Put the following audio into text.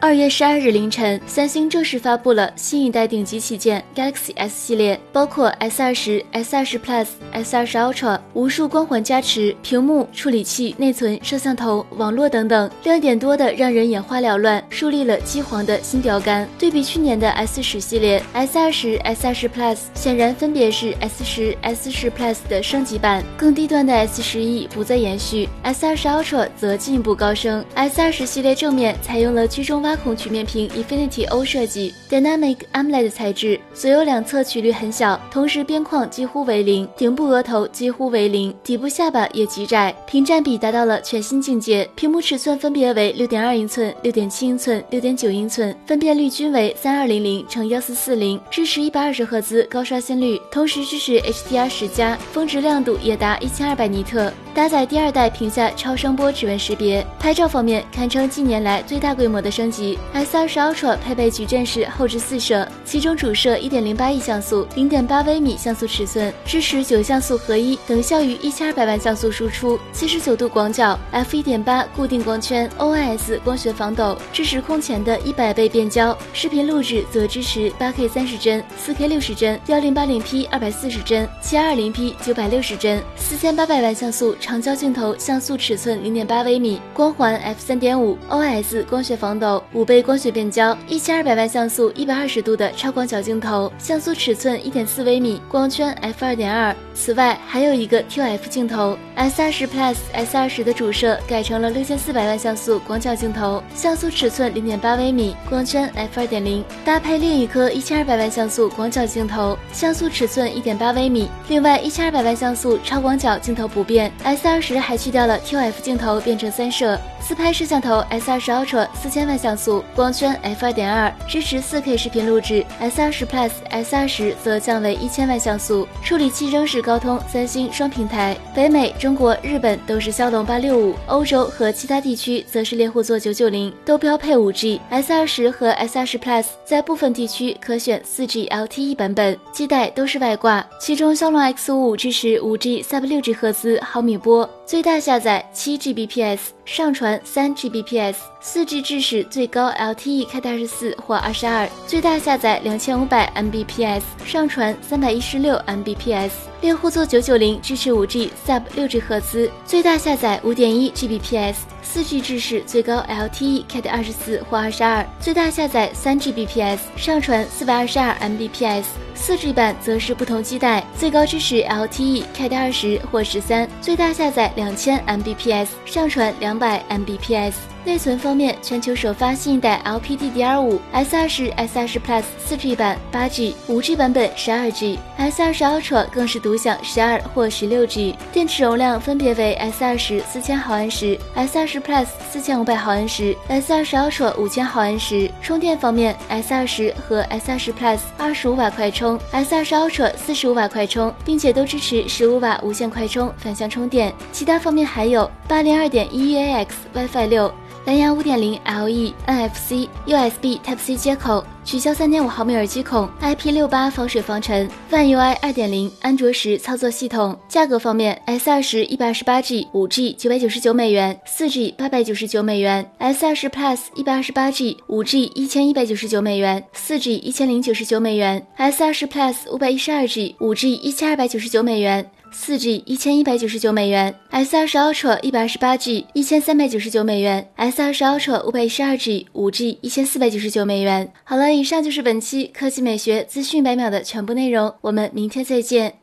二月十二日凌晨，三星正式发布了新一代顶级旗舰 Galaxy S 系列，包括 S 二十、S 二十 Plus、S 二十 Ultra，无数光环加持，屏幕、处理器、内存、摄像头、网络等等，亮点多的让人眼花缭乱，树立了机皇的新标杆。对比去年的 S 十系列，S 二十、S 二十 Plus 显然分别是 S 十、S 十 Plus 的升级版，更低端的 S 十一不再延续，S 二十 Ultra 则进一步高升。S 二十系列正面采用了居中挖孔曲面屏 Infinity O 设计，Dynamic AMOLED 材质，左右两侧曲率很小，同时边框几乎为零，顶部额头几乎为零，底部下巴也极窄，屏占比达到了全新境界。屏幕尺寸分别为六点二英寸、六点七英寸、六点九英寸，分辨率均为三二零零乘幺四四零，支持一百二十赫兹高刷新率，同时支持 HDR 十加，峰值亮度也达一千二百尼特。搭载第二代屏下超声波指纹识别，拍照方面堪称近年来最大规模的升级。S 二十 Ultra 配备矩阵式后置四摄，其中主摄一点零八亿像素，零点八微米像素尺寸，支持九像素合一，等效于一千二百万像素输出，七十九度广角，f 一点八固定光圈，OIS 光学防抖，支持空前的一百倍变焦，视频录制则支持八 K 三十帧、四 K 六十帧、幺零八零 P 二百四十帧、七二零 P 九百六十帧，四千八百万像素。长焦镜头像素尺寸零点八微米，光环 f 三点五，OIS 光学防抖，五倍光学变焦，一千二百万像素一百二十度的超广角镜头，像素尺寸一点四微米，光圈 f 二点二。此外还有一个 QF 镜头。S 二十 Plus S 二十的主摄改成了六千四百万像素广角镜头，像素尺寸零点八微米，光圈 f 二点零，搭配另一颗一千二百万像素广角镜头，像素尺寸一点八微米。另外一千二百万像素超广角镜头不变。S 二十还去掉了 QF 镜头，变成三摄。自拍摄像头 S 二十 Ultra 四千万像素，光圈 f 二点二，支持四 K 视频录制。S 二十 Plus S 二十则降为一千万像素，处理器仍是高通、三星双平台。北美、中国、日本都是骁龙八六五，欧洲和其他地区则是猎户座九九零，都标配五 G。S 二十和 S 二十 Plus 在部分地区可选四 G LTE 版本，基带都是外挂。其中骁龙 X 五五支持五 G Sub 六 G 赫兹毫米波，最大下载七 Gbps，上传三 Gbps。四 G 制式最高 LTE Cat 二十四或二十二，最大下载两千五百 Mbps，上传三百一十六 Mbps。猎户座九九零支持五 G Sub 六 G 赫兹，最大下载五点一 Gbps。四 G 制式最高 LTE Cat 二十四或二十二，最大下载三 Gbps，上传四百二十二 Mbps。四 G 版则是不同基带，最高支持 LTE Cat 二十或十三，最大下载两千 Mbps，上传两百 Mbps。内存方面，全球首发新一代 LPDDR5 S 二十 S 二十 Plus 四 G 版八 G，五 G 版本十二 G，S 二十 Ultra 更是独享十二或十六 G。电池容量分别为 S 二十四千毫安时，S 二十 Plus 四千五百毫安时，S 二十 Ultra 五千毫安时。充电方面，S 二十和 S 二十 Plus 二十五瓦快充，S 二十 Ultra 四十五瓦快充，并且都支持十五瓦无线快充反向充电。其他方面还有八零二点一 AX WiFi 六。蓝牙五点零 LE NFC USB Type C 接口，取消三点五毫米耳机孔，IP 六八防水防尘，One UI 二点零，安卓十操作系统。价格方面，S 二十一百二十八 G 五 G 九百九十九美元，四 G 八百九十九美元；S 二十 Plus 一百二十八 G 五 G 一千一百九十九美元，四 G 一千零九十九美元；S 二十 Plus 五百一十二 G 五 G 一千二百九十九美元。四 G 一千一百九十九美元，S 二十 Ultra 一百二十八 G 一千三百九十九美元，S 二十 Ultra 五百一十二 G 五 G 一千四百九十九美元。好了，以上就是本期科技美学资讯百秒的全部内容，我们明天再见。